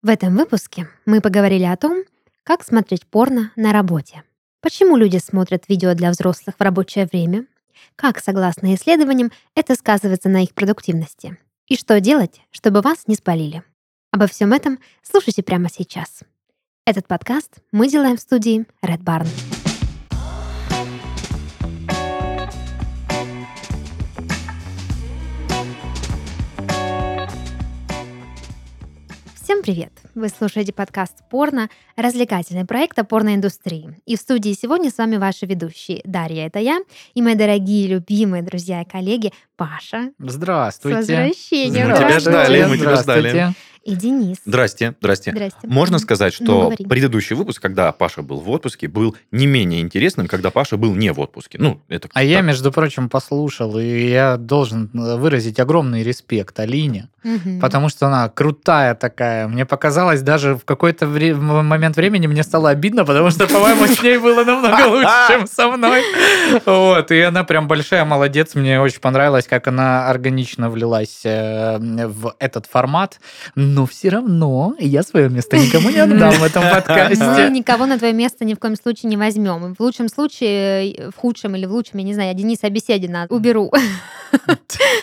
В этом выпуске мы поговорили о том, как смотреть порно на работе, почему люди смотрят видео для взрослых в рабочее время, как, согласно исследованиям, это сказывается на их продуктивности, и что делать, чтобы вас не спалили. Обо всем этом слушайте прямо сейчас. Этот подкаст мы делаем в студии Red Barn. Всем привет! Вы слушаете подкаст «Порно», развлекательный проект о порноиндустрии. И в студии сегодня с вами ваши ведущие. Дарья, это я, и мои дорогие, любимые друзья и коллеги Паша. Здравствуйте. С возвращением. Мы тебя ждали, мы тебя ждали. И Денис. Здрасте, здрасте. Здрасте. Можно сказать, Ну, что говори. предыдущий выпуск, когда Паша был в отпуске, был не менее интересным, когда Паша был не в отпуске. Ну, это А я, так. между прочим, послушал, и я должен э, выразить огромный респект Алине, Мгм. потому что она крутая такая. Мне показалось, даже в какой-то вре- момент времени мне стало обидно, потому что, по-моему, с ней было намного лучше, чем со мной. Вот, и она прям большая молодец. Мне очень понравилось, как она органично влилась э, в этот формат. Но все равно я свое место никому не отдам в этом Мы подкасте. никого на твое место ни в коем случае не возьмем. В лучшем случае, в худшем или в лучшем, я не знаю, я Дениса Беседина уберу.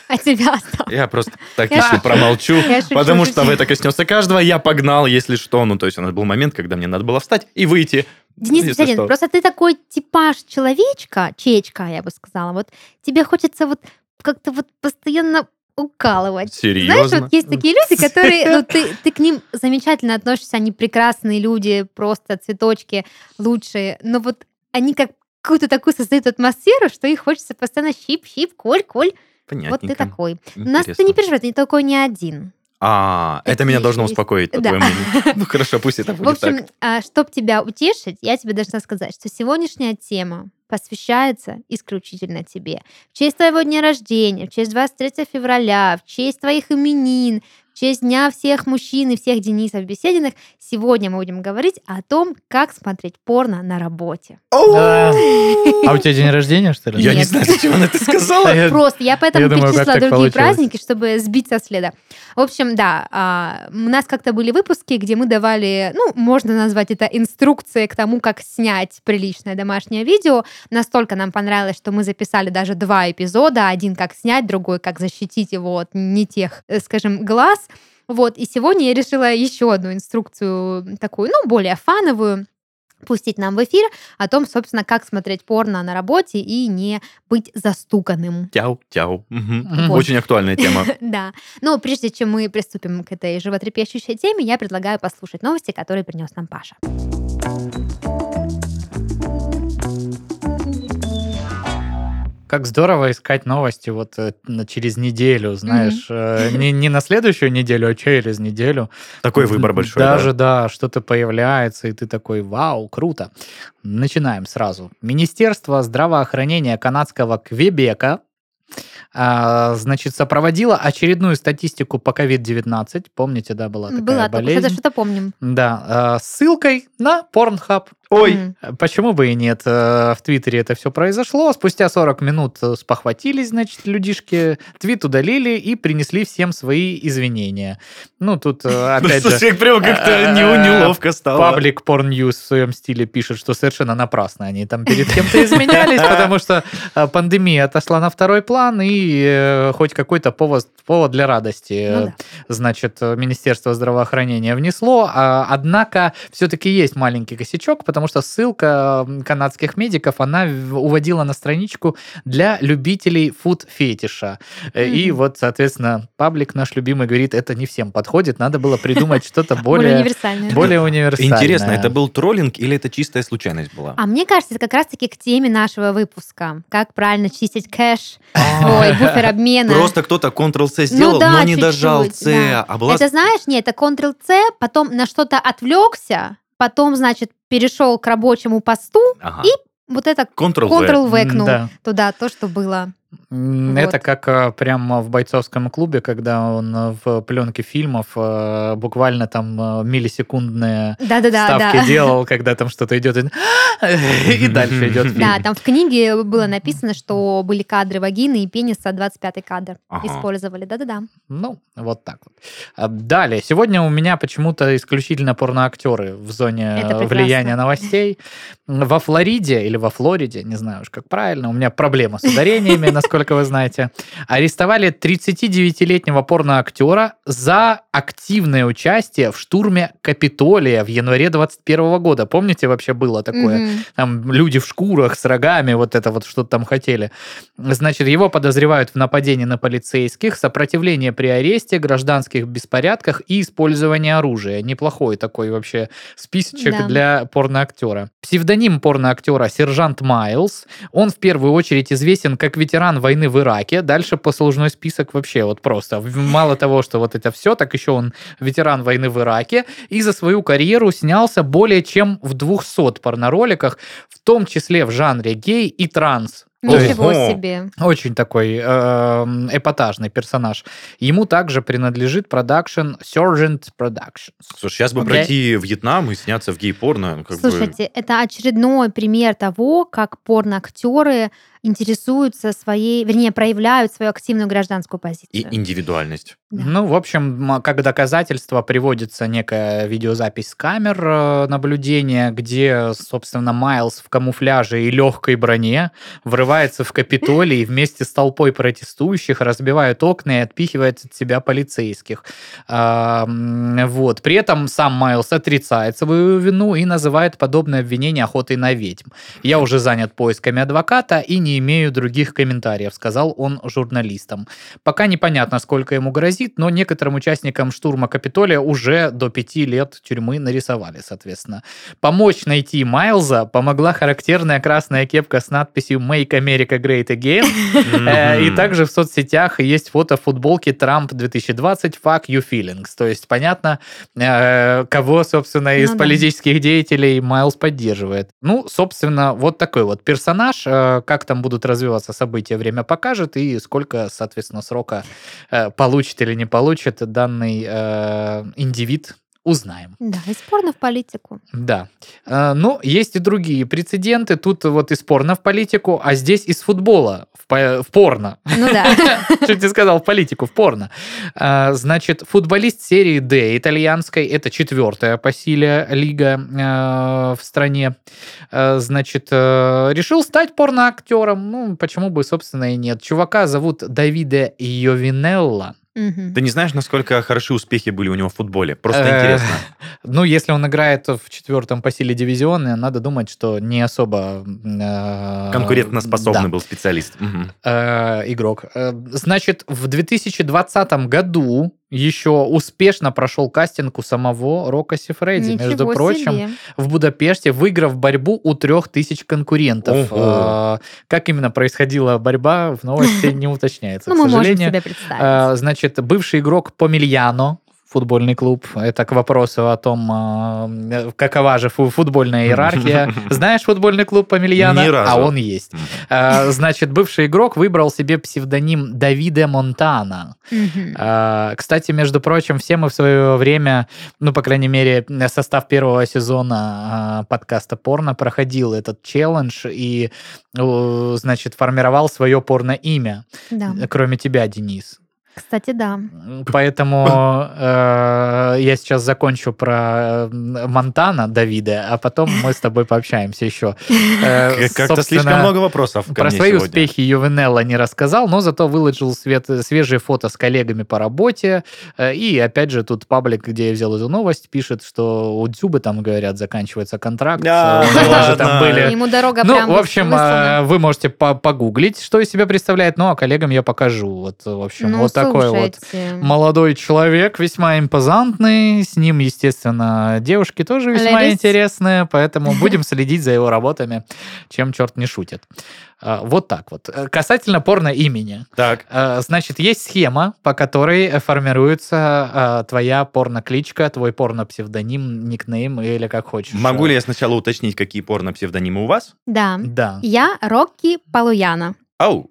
А тебя оставлю. Я просто так Я еще шучу. промолчу, потому что это коснется каждого. Я погнал, если что. Ну, то есть, у нас был момент, когда мне надо было встать и выйти. Денис Если Беседин, что. просто ты такой типаж человечка, чечка, я бы сказала. Вот тебе хочется вот как-то вот постоянно укалывать. Знаешь, Серьезно? вот есть такие люди, которые, ну, ты, ты к ним замечательно относишься, они прекрасные люди, просто цветочки лучшие, но вот они как какую-то такую создают атмосферу, что их хочется постоянно щип-щип, коль-коль. Вот ты такой. У нас ты Интересно. не переживай, ты не такой не один. А, это, меня должно успокоить, по Да. твоему мнению. Ну, хорошо, пусть это В будет так. общем, а, чтоб тебя утешить, я тебе должна сказать, что сегодняшняя тема посвящается исключительно тебе. В честь твоего дня рождения, в честь 23 февраля, в честь твоих именин, в честь Дня всех мужчин и всех Денисов Бесединых, сегодня мы будем говорить о том, как смотреть порно на работе. Да. А у тебя день рождения, что ли? Я не знаю, зачем она это сказала. Просто я поэтому я думаю, другие получилось. праздники, чтобы сбить со следа. В общем, да, а, у нас как-то были выпуски, где мы давали, ну, можно назвать это инструкция к тому, как снять приличное домашнее видео. Настолько нам понравилось, что мы записали даже два эпизода. Один как снять, другой как защитить его от не тех, э, скажем, глаз. Вот, и сегодня я решила еще одну инструкцию такую, ну, более фановую, пустить нам в эфир о том, собственно, как смотреть порно на работе и не быть застуканным. Тяу, тяу. Мгм. Мгм. Очень актуальная тема. Да. Но прежде чем мы приступим к этой животрепещущей теме, я предлагаю послушать новости, которые принес нам Паша. Как здорово искать новости вот э, через неделю, знаешь, э, не, не на следующую неделю, а через неделю. Такой выбор большой. да. Даже, да, что-то появляется, и ты такой, вау, круто. Начинаем сразу. Министерство здравоохранения канадского Квебека а, значит, сопроводило очередную статистику по COVID-19. Помните, да, была такая Была, болезнь? что-то что-то помним. Да, а, ссылкой на Pornhub. Ой, Мгм. Почему бы и нет? Э, В Твиттере это все произошло. Спустя 40 минут э, спохватились, значит, людишки, твит удалили и принесли всем свои извинения. Ну, тут, э, опять же, Слушай, прям как-то э, не- неловко стало. Паблик Porn News в своем стиле пишет, что совершенно напрасно они там перед кем-то изменялись, потому что э, пандемия отошла на второй план, и э, хоть какой-то повод, повод для радости, Ну э, значит, э, Министерство здравоохранения внесло. А, Однако все-таки есть маленький косячок, потому что ссылка канадских медиков, она уводила на страничку для любителей фуд-фетиша. Э, И вот, соответственно, паблик наш любимый говорит, это не всем подходит, надо было придумать что-то Более более универсальное. более универсальное. Интересно, это был троллинг или это чистая случайность была? А мне кажется, это как раз-таки к теме нашего выпуска. Как правильно чистить кэш, ой, буфер обмена. Просто кто-то Ctrl-C сделал, Ну да, но не дожал C, а была... Это знаешь, нет, это Ctrl-C, потом на что-то отвлекся, потом, значит, перешел к рабочему посту, Ага. и вот это Ctrl-V. Ctrl-векнул Да. туда то, что было. М, Вот. Это как э, прямо в бойцовском клубе, когда он э, в пленке фильмов э, буквально там миллисекундные Да-да-да. ставки да. делал, когда там что-то идет. и, И дальше идет фильм. Да, там в книге было написано, что были кадры вагины и пениса, 25-й кадр Ага. использовали. Да-да-да. Ну, вот так вот. А, Далее. Сегодня у меня почему-то исключительно порноактеры в зоне э, влияния новостей. Во Флориде или во Флориде, не знаю уж как правильно, у меня проблема с ударениями, насколько вы знаете, арестовали 39-летнего порноактера за активное участие в штурме Капитолия в январе 21 года. Помните, вообще было такое? Там люди в шкурах с рогами, вот это вот что-то там хотели. Значит, его подозревают в нападении на полицейских, сопротивлении при аресте, гражданских беспорядках и использовании оружия. Неплохой такой вообще списочек Да. для порноактера. Псевдоним порноактера сержант Майлз. Он в первую очередь известен как ветеран войны в Ираке. Дальше послужной список вообще вот просто. Мало того, что вот это все, так еще он ветеран войны в Ираке. И за свою карьеру снялся более чем в 200 порнороликах, в том числе в жанре гей и транс. То есть Ничего Ого. себе. очень такой эм, эпатажный персонаж. Ему также принадлежит продакшн Sergeant Productions. Слушай, сейчас бы Окей. пройти Вьетнам и сняться в гей-порно. ну, как бы- Слушайте, это очередной пример того, как порноактеры интересуются своей, вернее, проявляют свою активную гражданскую позицию. И индивидуальность. Да. Ну, в общем, как доказательство приводится некая видеозапись с камер э, наблюдения, где, собственно, Майлз в камуфляже и легкой броне врывается в Капитолий и вместе с толпой протестующих разбивает окна и отпихивает от себя полицейских. А, вот. При этом сам Майлз отрицает свою вину и называет подобное обвинение охотой на ведьм. Я уже занят поисками адвоката и не имею других комментариев, сказал он журналистам. Пока непонятно, сколько ему грозит, но некоторым участникам штурма Капитолия уже до пяти лет тюрьмы нарисовали, соответственно. Помочь найти Майлза помогла характерная красная кепка с надписью «Make America Great Again», Э, И также в соцсетях есть фото футболки Трамп 2020 Fuck You Feelings. То есть понятно, э, кого, собственно, из Ну да. политических деятелей Майлз поддерживает. Ну, собственно, вот такой вот персонаж. Э, Как там будут развиваться события, время покажет. И сколько, соответственно, срока получит или не получит данный индивид, узнаем. Да, и порно в политику. Да. Э, Ну, есть и другие прецеденты. Тут вот из порно в политику, а здесь из футбола в, по- в порно. Ну да. Чуть не сказал в политику, в порно. А, Значит, футболист серии D итальянской, это четвертая по силе лига э, в стране, значит, э, решил стать порноактером. Ну, почему бы, собственно, и нет. Чувака зовут Давиде Йовинелла. Ты не знаешь, насколько хороши успехи были у него в футболе? Просто Э, интересно. Ну, если он играет в четвертом по силе дивизионе, надо думать, что не особо... э, Конкурентоспособный да. был специалист. Э, игрок. Значит, в 2020 году еще успешно прошел кастинг у самого Рока Сифреди, между прочим, себе. в Будапеште, выиграв борьбу у трех тысяч конкурентов. Ого. Э, Как именно происходила борьба, в новости не уточняется, Ну, к сожалению. Э, Значит, бывший игрок Помельяно, футбольный клуб. Это к вопросу о том, э, какова же фу- футбольная иерархия. Знаешь футбольный клуб Помельяно? Ни разу. А он есть. Э, Значит, бывший игрок выбрал себе псевдоним Давиде Монтана. Э, Кстати, между прочим, все мы в свое время, ну, по крайней мере, состав первого сезона подкаста «Порно» проходил этот челлендж и, значит, формировал свое порно-имя. Да. Кроме тебя, Денис. Кстати, да. Поэтому э, я сейчас закончу про э, Монтана Давида, а потом мы с тобой пообщаемся еще. Э, Как- Как-то собственно, слишком много вопросов Про свои сегодня. успехи Ювенелла не рассказал, но зато выложил свет, свежие фото с коллегами по работе. Э, И опять же, тут паблик, где я взял эту новость, пишет, что у Дзюбы там, говорят, заканчивается контракт. Да, У него же там были Ему дорога ну, в общем, э, вы можете по- погуглить, что из себя представляет, ну, а коллегам я покажу. Вот, в общем, Ну, вот такой вот молодой человек, весьма импозантный. С ним, естественно, девушки тоже весьма Ladies. интересные, поэтому будем следить за его работами, чем черт не шутит. А, Вот так вот. Э, Касательно порно имени. Так, Э, Значит, есть схема, по которой формируется э, твоя порно-кличка, твой порно-псевдоним, никнейм или как хочешь. могу ли я сначала уточнить, какие порно-псевдонимы у вас? Да. Да. Я Рокки Полуяна. Ау,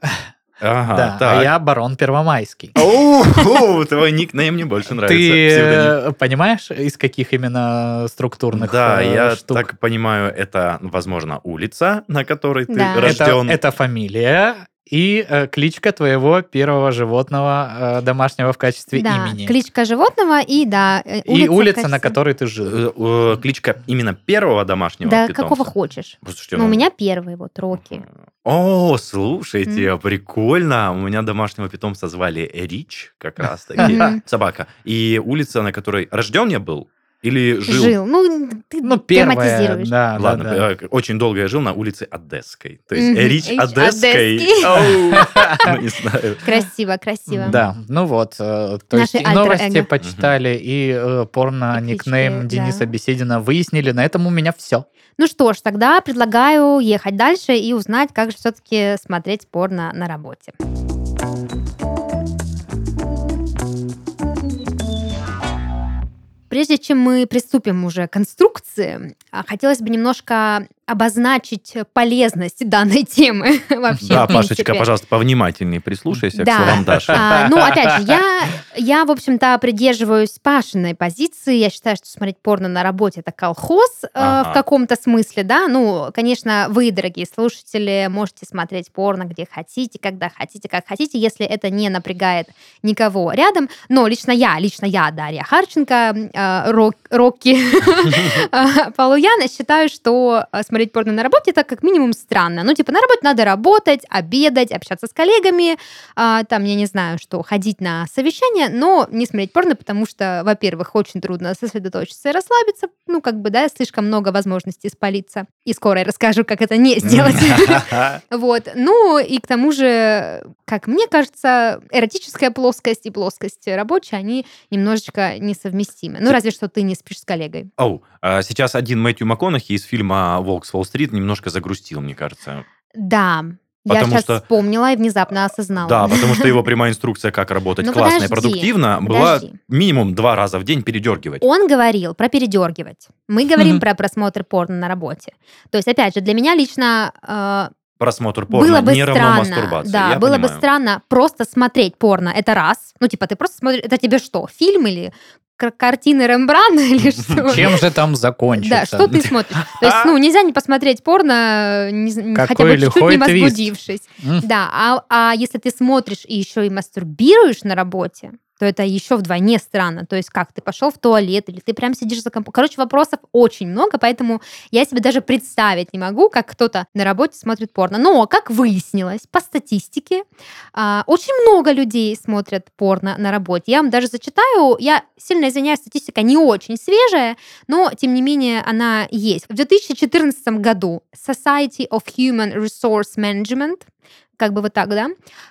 Ага, Да, так. а я барон Первомайский. О, твой никнейм мне больше нравится. Ты Псевдоним. э, понимаешь, из каких именно структурных Да, э, я штук? так понимаю, это, возможно, улица, на которой ты Да. это, рожден. это фамилия и э, кличка твоего первого животного э, домашнего в качестве Да, имени. кличка животного и, да, э, и улица, на качестве- которой ты жил. Э, э, Кличка именно первого домашнего Да, питомца. какого хочешь. Слушайте, Ну, у ну, меня первый, вот, Рокки. О, слушайте, прикольно. У меня домашнего питомца звали Рич, как раз таки. Собака. И улица, на которой рожден я был, или жил? Жил. Ну, ты Ну, первое, да, Ладно, да, да. э, очень долго я жил на улице Одесской. То есть Мгм. Рич Одесской. Ну. Красиво, красиво. Да, ну вот, э, то есть и новости почитали, и э, порно И клички, никнейм да. Дениса Беседина выяснили. На этом у меня все. Ну что ж, тогда предлагаю ехать дальше и узнать, как же все-таки смотреть порно на работе. Прежде чем мы приступим уже к конструкции, а, хотелось бы немножко обозначить полезность данной темы вообще. Да, Пашечка, пожалуйста, повнимательнее прислушайся к Да. словам Даши. А, ну, опять же, я, я, в общем-то, придерживаюсь Пашиной позиции. Я считаю, что смотреть порно на работе это колхоз э, Ага. в каком-то смысле, да. Ну, конечно, вы, дорогие слушатели, можете смотреть порно где хотите, когда хотите, как хотите, если это не напрягает никого рядом. Но лично я, лично я, Дарья Харченко, э, Рок- Рокки э, Полуяна, считаю, что э, смотреть порно на работе это как минимум странно. Ну, типа, на работе надо работать, обедать, общаться с коллегами, а, там, я не знаю, что, ходить на совещание, но не смотреть порно, потому что, во-первых, очень трудно сосредоточиться и расслабиться, ну, как бы, да, слишком много возможностей спалиться. И скоро я расскажу, как это не сделать. Вот. Ну, и к тому же, как мне кажется, эротическая плоскость и плоскость рабочая, они немножечко несовместимы. Ну, разве что ты не спишь с коллегой. Оу, а сейчас один Мэтью МакКонахи из фильма «Волк с Уолл-стрит» немножко загрустил, мне кажется. Да, я Потому сейчас что- вспомнила и внезапно осознала. Да, потому что его прямая инструкция, как работать Ну, классно и продуктивно, была подожди. минимум два раза в день передергивать. Он говорил про передергивать. Мы говорим про просмотр порно на работе. То есть, опять же, для меня лично э, Просмотр порно было бы не равно странно. мастурбации. Да, я было бы понимаю. странно просто смотреть порно. Это раз. Ну, типа, ты просто смотришь. Это тебе что? Фильм или картины Рембрандта или что? Чем же там закончится? Да, что ты смотришь? То есть, ну, нельзя не посмотреть порно, не хотя бы чуть-чуть не возбудившись. Да, а, а если ты смотришь и еще и мастурбируешь на работе, то это еще вдвойне странно. То есть как, ты пошел в туалет или ты прям сидишь за компом. Короче, вопросов очень много, поэтому я себе даже представить не могу, как кто-то на работе смотрит порно. Но, как выяснилось, по статистике, а, очень много людей смотрят порно на работе. Я вам даже зачитаю, я сильно извиняюсь, статистика не очень свежая, но, тем не менее, она есть. В 2014 году Society of Human Resource Management как бы вот так, да,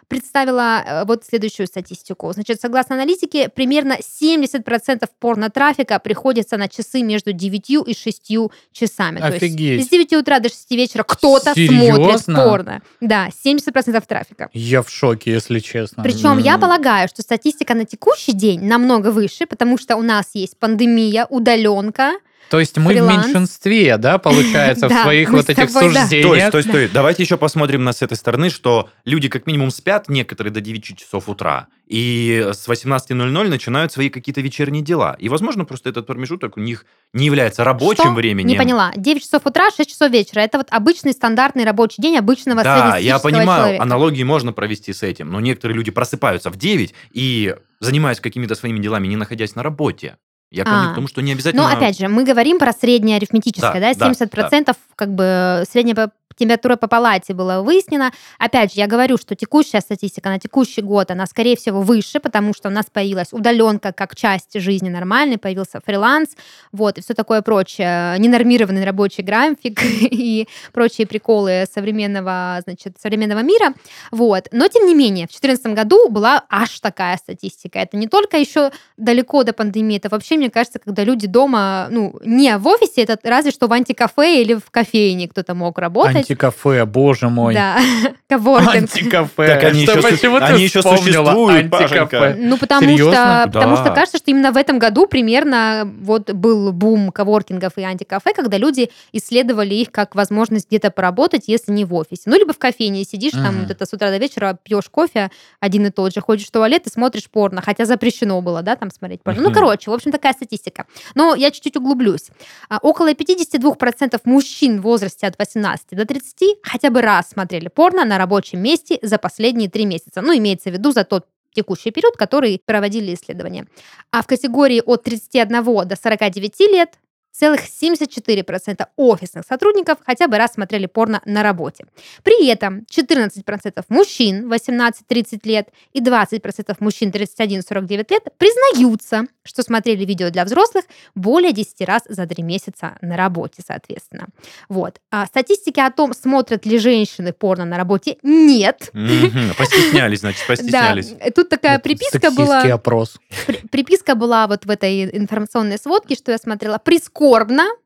представила э, вот следующую статистику. Значит, согласно аналитике, примерно 70% порно-трафика приходится на часы между 9 и 6 часами. То Офигеть. есть с 9 утра до 6 вечера кто-то смотрит порно. Да, 70% трафика. Я в шоке, если честно. Причем я М. полагаю, что статистика на текущий день намного выше, потому что у нас есть пандемия, удаленка. То есть мы фриланс. в меньшинстве, да, получается, в своих вот этих суждениях? то есть, то есть, давайте еще посмотрим на с этой стороны, что люди как минимум спят некоторые до 9 часов утра, и с 18.00 начинают свои какие-то вечерние дела. И, возможно, просто этот промежуток у них не является рабочим Что? временем. Не поняла. 9 часов утра, 6 часов вечера. Это вот обычный стандартный рабочий день обычного Да, я понимаю, человека. аналогии можно провести с этим, но некоторые люди просыпаются в 9 и занимаются какими-то своими делами, не находясь на работе. Я клоню А. к тому, что не обязательно... Но опять же, мы говорим про среднее арифметическое, да, Да, да, 70% как бы средняя температура по палате была выяснена. Опять же, я говорю, что текущая статистика на текущий год, она, скорее всего, выше, потому что у нас появилась удаленка как часть жизни нормальной, появился фриланс, вот, и все такое прочее, ненормированный рабочий график и прочие приколы современного, значит, современного мира, вот. Но, тем не менее, в 2014 году была аж такая статистика. Это не только еще далеко до пандемии, это вообще, мне кажется, когда люди дома, ну, не в офисе, это разве что в антикафе или в кофейне кто-то мог работать. Антикафе, боже мой. Да, коворкинг. Антикафе. Так они Что, еще почему они существуют, антикафе? Ну, потому Серьезно? что, потому что кажется, что именно в этом году примерно вот был бум коворкингов и антикафе, когда люди исследовали их как возможность где-то поработать, если не в офисе. Ну, либо в кофейне сидишь, там вот это с утра до вечера пьешь кофе один и тот же, ходишь в туалет и смотришь порно, хотя запрещено было, да, там смотреть порно. Ну, короче, в общем, такая статистика. Но я чуть-чуть углублюсь. А, Около 52% мужчин в возрасте от 18 до 30 хотя бы раз смотрели порно на рабочем месте за последние три месяца. Ну, имеется в виду за тот текущий период, который проводили исследования. А в категории от 31 до 49 лет целых 74% офисных сотрудников хотя бы раз смотрели порно на работе. При этом 14% мужчин 18-30 лет и 20% мужчин 31-49 лет признаются, что смотрели видео для взрослых более 10 раз за 3 месяца на работе, соответственно. Вот. А статистики о том, смотрят ли женщины порно на работе, нет. Мгм. Постеснялись, значит, постеснялись. Да, тут такая Это приписка была. опрос. При- Приписка была вот в этой информационной сводке, что я смотрела, прискорбно,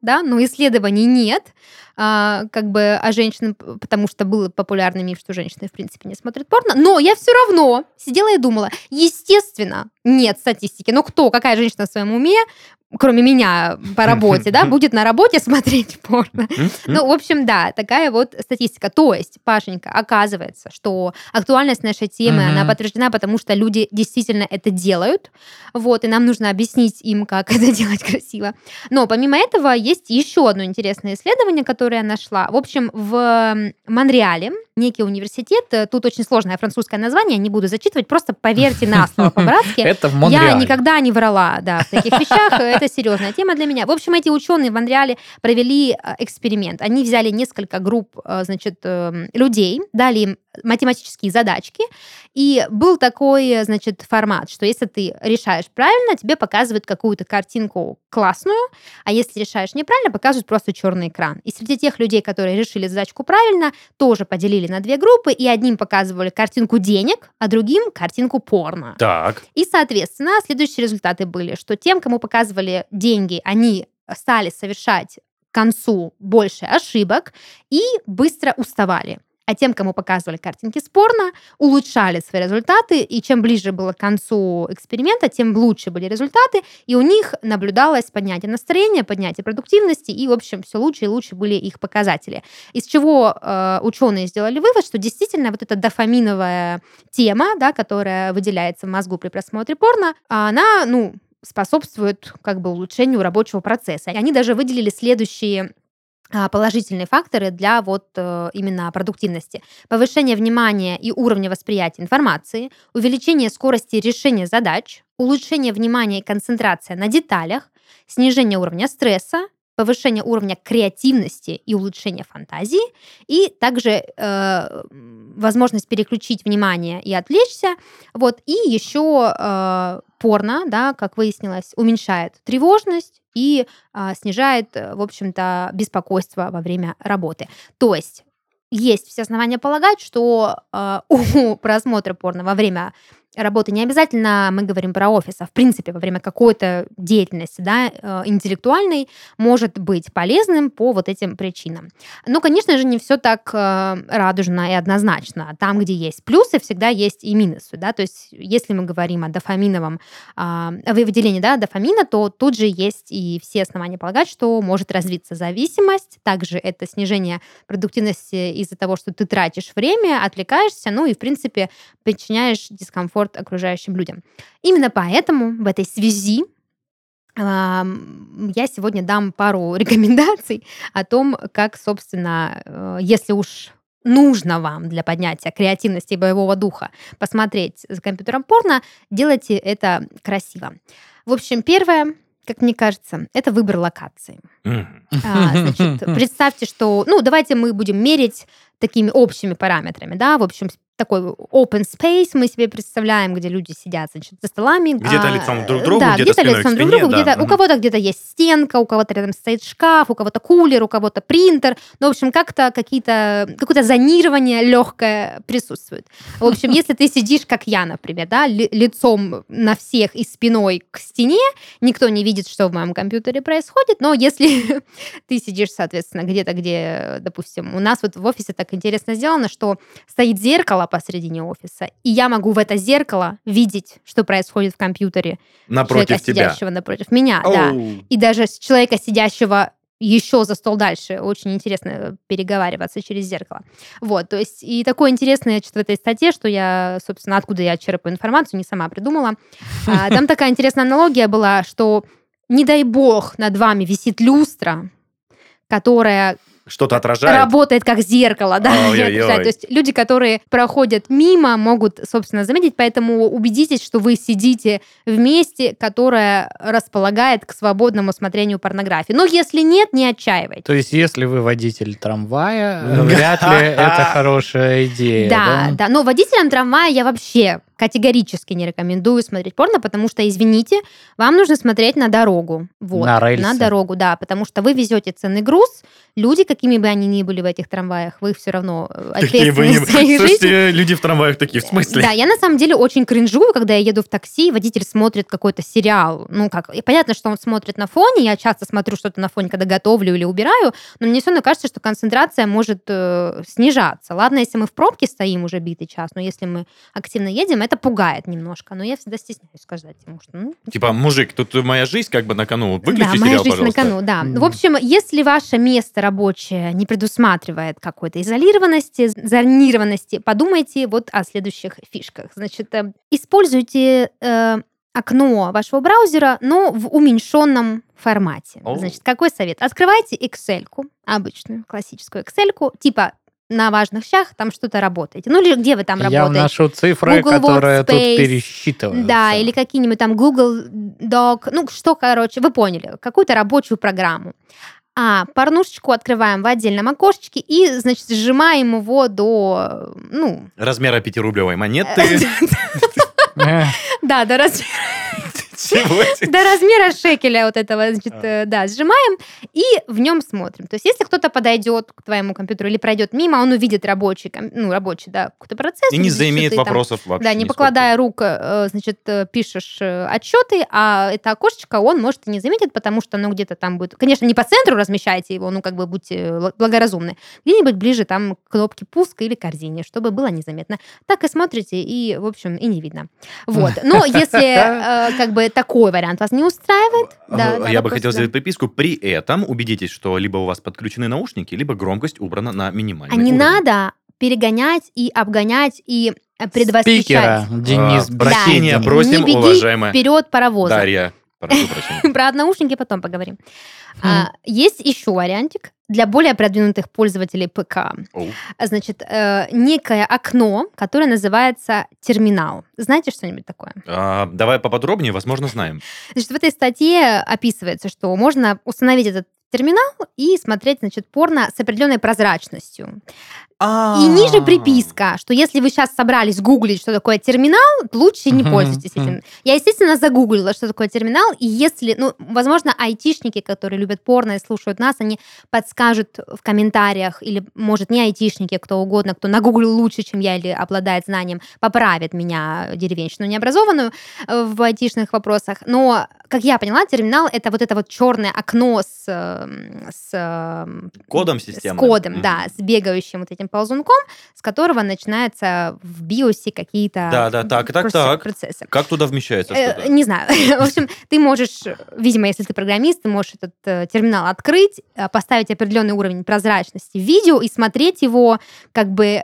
да, но исследований нет, а, как бы о женщинах, потому что был популярный миф, что женщины, в принципе, не смотрят порно, но я все равно сидела и думала, естественно, нет статистики, но кто, какая женщина в своем уме, кроме меня по работе, да, будет на работе смотреть порно? Ну, в общем, да, такая вот статистика. То есть, Пашенька, оказывается, что актуальность нашей темы, она подтверждена, потому что люди действительно это делают. Вот, и нам нужно объяснить им, как это делать красиво. Но помимо этого есть еще одно интересное исследование, которое я нашла. В общем, в Монреале некий университет, э, тут очень сложное французское название, не буду зачитывать, просто поверьте на слово по-братски. Это в Я Монреале. никогда не врала, да, в таких вещах. Это серьезная тема для меня. В общем, эти ученые в Монреале провели э, эксперимент. Они взяли несколько групп, э, значит, э, людей, дали им математические задачки, и был такой, э, значит, формат, что если ты решаешь правильно, тебе показывают какую-то картинку классную, а если решаешь неправильно, показывают просто черный экран. И среди тех людей, которые решили задачку правильно, тоже поделили на две группы, и одним показывали картинку денег, а другим картинку порно. Так. И, соответственно, следующие результаты были, что тем, кому показывали деньги, они стали совершать к концу больше ошибок и быстро уставали. А тем, кому показывали картинки спорно, улучшали свои результаты, и чем ближе было к концу эксперимента, тем лучше были результаты, и у них наблюдалось поднятие настроения, поднятие продуктивности, и, в общем, все лучше и лучше были их показатели. Из чего э, ученые сделали вывод, что действительно вот эта дофаминовая тема, да, которая выделяется в мозгу при просмотре порно, она, ну, способствует как бы улучшению рабочего процесса. И они даже выделили следующие положительные факторы для вот э, именно продуктивности. Повышение внимания и уровня восприятия информации, увеличение скорости решения задач, улучшение внимания и концентрация на деталях, снижение уровня стресса, повышение уровня креативности и улучшение фантазии, и также э, возможность переключить внимание и отвлечься. Вот. И еще э, порно, да, как выяснилось, уменьшает тревожность и а, снижает, э, в общем-то, беспокойство во время работы. То есть есть все основания полагать, что э, у просмотра порно во время работы не обязательно мы говорим про офис, а в принципе во время какой-то деятельности да, э, интеллектуальной может быть полезным по вот этим причинам. Но, конечно же, не все так э, радужно и однозначно. Там, где есть плюсы, всегда есть и минусы. Да? То есть если мы говорим о дофаминовом а, выделении да, дофамина, то тут же есть и все основания полагать, что может развиться зависимость. Также это снижение продуктивности из-за того, что ты тратишь время, отвлекаешься, ну и, в принципе, причиняешь дискомфорт окружающим людям. Именно поэтому в этой связи я сегодня дам пару рекомендаций о том, как, собственно, э, если уж нужно вам для поднятия креативности и боевого духа посмотреть за компьютером порно, делайте это красиво. В общем, первое, как мне кажется, это выбор локации. А, значит, представьте, что, ну, давайте мы будем мерить такими общими параметрами, да, в общем, такой open space мы себе представляем, где люди сидят, значит, за столами. Где-то а, лицом друг к другу, да, где-то спиной лицом друг к другу, да, где-то, у мгм. кого-то где-то есть стенка, у кого-то рядом стоит шкаф, у кого-то кулер, у кого-то принтер. Ну, в общем, как-то какие-то, какое-то зонирование легкое присутствует. В общем, если ты сидишь, как я, например, да, ли- лицом на всех и спиной к стене, никто не видит, что в моем компьютере происходит, но если ты сидишь, соответственно, где-то, где, допустим, у нас вот в офисе так интересно сделано, что стоит зеркало посредине офиса, и я могу в это зеркало видеть, что происходит в компьютере Напротив человека, тебя. сидящего напротив меня, да. Оу. И даже с человека, сидящего еще за стол дальше. Очень интересно переговариваться через зеркало. Вот, то есть, и такое интересное значит, в этой статье, что я, собственно, откуда я черпаю информацию, не сама придумала. А, Там такая интересная аналогия была, что не дай бог над вами висит люстра, которая Что-то отражает. работает как зеркало, да, Ой-ой-ой. То есть люди, которые проходят мимо, могут, собственно, заметить, поэтому убедитесь, что вы сидите в месте, которое располагает к свободному смотрению порнографии. Но если нет, не отчаивайтесь. То есть, если вы водитель трамвая, вряд ли это хорошая идея. Да, да, но водителям трамвая я вообще категорически не рекомендую смотреть порно, потому что, извините, вам нужно смотреть на дорогу. Вот, На рельсы. На дорогу, да, потому что вы везете ценный груз, люди, какими бы они ни были в этих трамваях, вы все равно э, ответственны за жизней. Слушайте, люди в трамваях такие, в смысле? Да, я на самом деле очень кринжую, когда я еду в такси, водитель смотрит какой-то сериал. Ну, как, и понятно, что он смотрит на фоне, я часто смотрю что-то на фоне, когда готовлю или убираю, но мне все равно кажется, что концентрация может э, снижаться. Ладно, если мы в пробке стоим уже битый час, но если мы активно едем, это пугает немножко. Но я всегда стесняюсь сказать ему, что... Ну, Типа, мужик, тут моя жизнь как бы на кону. Выключи да, моя сериал, жизнь пожалуйста. на кону, да. М. В общем, если ваше место рабочее не предусматривает какой-то изолированности, зонированности, подумайте вот о следующих фишках. Значит, э, используйте э, окно вашего браузера, но в уменьшенном формате. О. Значит, какой совет? Открывайте excel обычную, классическую excel типа на важных щах там что-то работаете. Ну, или где вы там Я работаете? вношу цифры, Google которые тут Workspace. пересчитываются. Да, или какие-нибудь там Google Doc, ну что, короче, вы поняли, какую-то рабочую программу. А порнушечку открываем в отдельном окошечке и, значит, сжимаем его до, ну, Размера пятирублевой монеты. Э, да, до размера? до размера шекеля вот этого, значит, э, да, сжимаем и в нем смотрим. То есть, если кто-то подойдет к твоему компьютеру или пройдет мимо, он увидит рабочий, ну, рабочий, да, какой-то процесс. И не заимеет вопросов вообще. Да, не покладая рук, э, значит, э, пишешь отчеты, а это окошечко он, может, и не заметит, потому что оно где-то там будет... Конечно, не по центру размещайте его, ну, как бы будьте благоразумны. Где-нибудь ближе там к кнопке пуска или корзине, чтобы было незаметно. Так и смотрите, и, в общем, и не видно. Вот. Но если как бы такой вариант вас не устраивает, да, да, Я бы хотел сделать приписку. При этом убедитесь, что либо у вас подключены наушники, либо громкость убрана на минимальный А не уровень. надо перегонять и обгонять и э, предвосхищать. Спикера, Денис А, Прощения Да. просим, Не беги уважаемая Вперед паровоза. Дарья. Прошу прощения. Про наушники потом поговорим. А, есть еще вариантик для более продвинутых пользователей ПК. А, Значит, э, некое окно, которое называется терминал. Знаете что-нибудь такое? А, Давай поподробнее, возможно, знаем. Значит, в этой статье описывается, что можно установить этот терминал и смотреть, значит, порно с определенной прозрачностью. И ниже приписка, что если вы сейчас собрались гуглить, что такое терминал, лучше не пользуйтесь этим. Я, естественно, загуглила, что такое терминал, и если, ну, возможно, айтишники, которые любят порно и слушают нас, они подскажут в комментариях, или, может, не айтишники, кто угодно, кто нагуглил лучше, чем я, или обладает знанием, поправит меня, деревенщину необразованную, э, в айтишных вопросах. Но, как я поняла, терминал — это вот это вот черное окно с, э, с Кодом с системы. кодом, Мгм. да, с бегающим вот этим ползунком, с которого начинается в биосе какие-то Да, да, так, так, так. процессы. Как туда вмещается Э? Не знаю. В общем, ты можешь, видимо, если ты программист, ты можешь этот э, терминал открыть, э, поставить определенный уровень прозрачности в видео и смотреть его как бы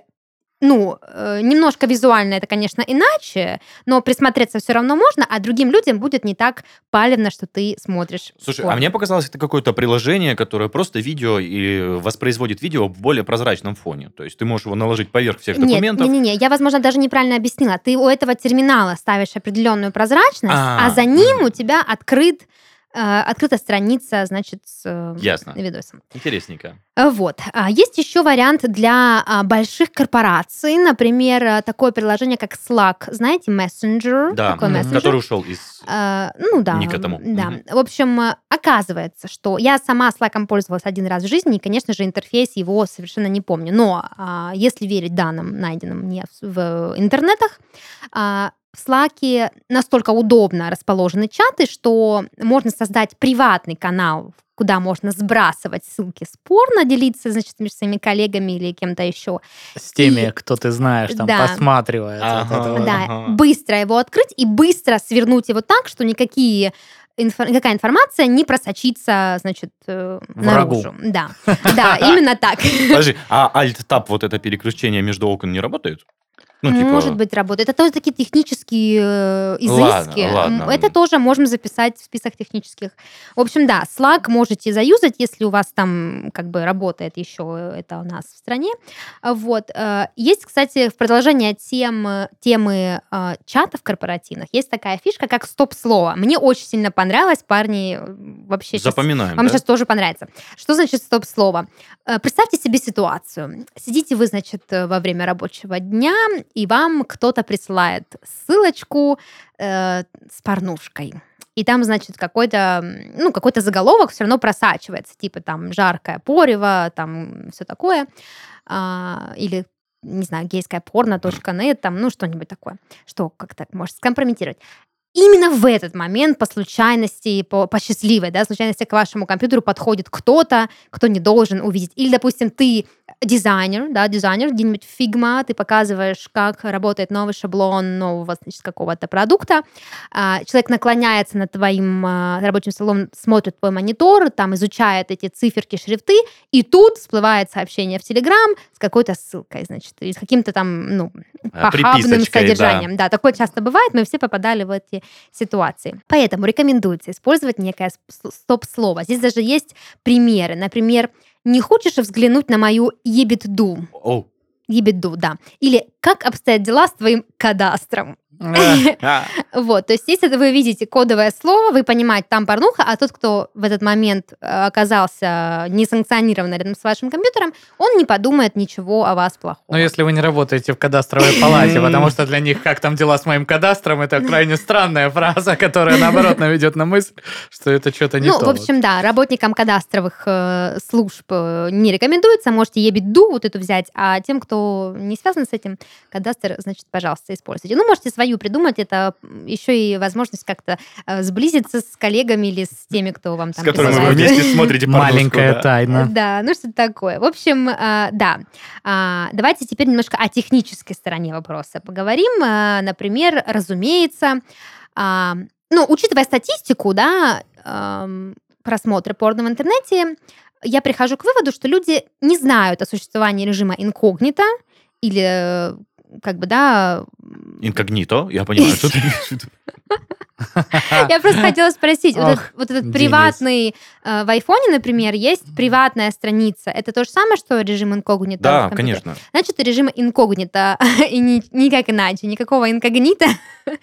ну, э, немножко визуально это, конечно, иначе, но присмотреться все равно можно, а другим людям будет не так палевно, что ты смотришь. Слушай, порно. а мне показалось, это какое-то приложение, которое просто видео и воспроизводит видео в более прозрачном фоне. То есть ты можешь его наложить поверх всех Нет, документов. не, не, не, я, возможно, даже неправильно объяснила. Ты у этого терминала ставишь определенную прозрачность, а, А, за ним у тебя открыт э, открыта страница, значит, с э, Ясно. видосом. Интересненько. Э, Вот. А Есть еще вариант для а, больших корпораций. Например, такое приложение, как Slack. Знаете, Messenger? Да, Такой мессенджер. который ушел из... Э, ну да. Не к этому. Да. Мгм. В общем, оказывается, что я сама Slack пользовалась один раз в жизни, и, конечно же, интерфейс его совершенно не помню. Но а, если верить данным, найденным мне в, в интернетах, а, в Slack настолько удобно расположены чаты, что можно создать приватный канал, куда можно сбрасывать ссылки спорно, делиться, значит, между своими коллегами или кем-то еще. С теми, И- кто ты знаешь, там Да. посматривает. вот Ага. это вот. Да, Ага. быстро его открыть и быстро свернуть его так, что никакие инфо- никакая информация не просочится, значит, э, Врагу. наружу. Да, да, именно так. Подожди, а Alt-Tab, вот это переключение между окон не работает? Ну, типа... Может быть, работает. Это тоже такие технические э, изыски. Ладно, ладно. Это тоже можем записать в список технических. В общем, да, Slack можете заюзать, если у вас там как бы работает еще это у нас в стране. Вот. э, Есть, кстати, в продолжение тем, темы э, чатов корпоративных, есть такая фишка, как стоп-слово. Мне очень сильно понравилось, парни, вообще Запоминаем, вам да? сейчас тоже понравится. Что значит стоп-слово? Представьте себе ситуацию. Сидите вы, значит, во время рабочего дня, и вам кто-то присылает ссылочку э, с порнушкой. И там, значит, какой-то, ну, какой-то заголовок все равно просачивается, типа там жаркое порево, там все такое. А, или не знаю, гейская порно.нет, там, ну, что-нибудь такое, что как-то может скомпрометировать. Именно в этот момент по случайности, по, по счастливой да, случайности к вашему компьютеру подходит кто-то, кто не должен увидеть. Или, допустим, ты дизайнер, да, дизайнер, где-нибудь Figma, ты показываешь, как работает новый шаблон нового, значит, какого-то продукта. А, человек наклоняется над твоим а, рабочим столом, смотрит твой монитор, там изучает эти циферки, шрифты, и тут всплывает сообщение в Telegram с какой-то ссылкой, значит, или с каким-то там, ну, А, похабным приписочкой, да. содержанием. Да. такое часто бывает, мы все попадали в эти ситуации. Поэтому рекомендуется использовать некое стоп-слово. Здесь даже есть примеры. Например, не хочешь взглянуть на мою ебитду? Оу. Ебиду, да. Или как обстоят дела с твоим кадастром? Вот, то есть если вы видите кодовое слово, вы понимаете, там порнуха, а тот, кто в этот момент э, оказался несанкционированно рядом с вашим компьютером, он не подумает ничего о вас плохого. Ну, если вы не работаете в кадастровой палате, потому что для них как там дела с моим кадастром, это крайне странная фраза, которая, наоборот, наведет на мысль, что это что-то не ну, то. в общем, да, работникам кадастровых э, служб э, не рекомендуется, можете ебиду вот эту взять, а тем, кто не связан с этим, кадастр, значит, пожалуйста, используйте. Ну, можете свою придумать, это еще и возможность как-то э, сблизиться с коллегами или с теми, кто вам С там которыми вы вместе смотрите Маленькая да. тайна. Да, ну что-то такое. В общем, э, да. А, Давайте теперь немножко о технической стороне вопроса поговорим. Э, Например, разумеется, а, ну, учитывая статистику, да, эм, просмотра порно в интернете, я прихожу к выводу, что люди не знают о существовании режима инкогнито или э, как бы, да, Инкогнито, я понимаю, что ты имеешь в виду. Я просто хотела спросить, вот Ох, этот, вот этот приватный, э, в айфоне, например, есть приватная страница. Это то же самое, что режим инкогнито? Да, конечно. Значит, режим инкогнито, и ни- никак иначе, никакого инкогнита.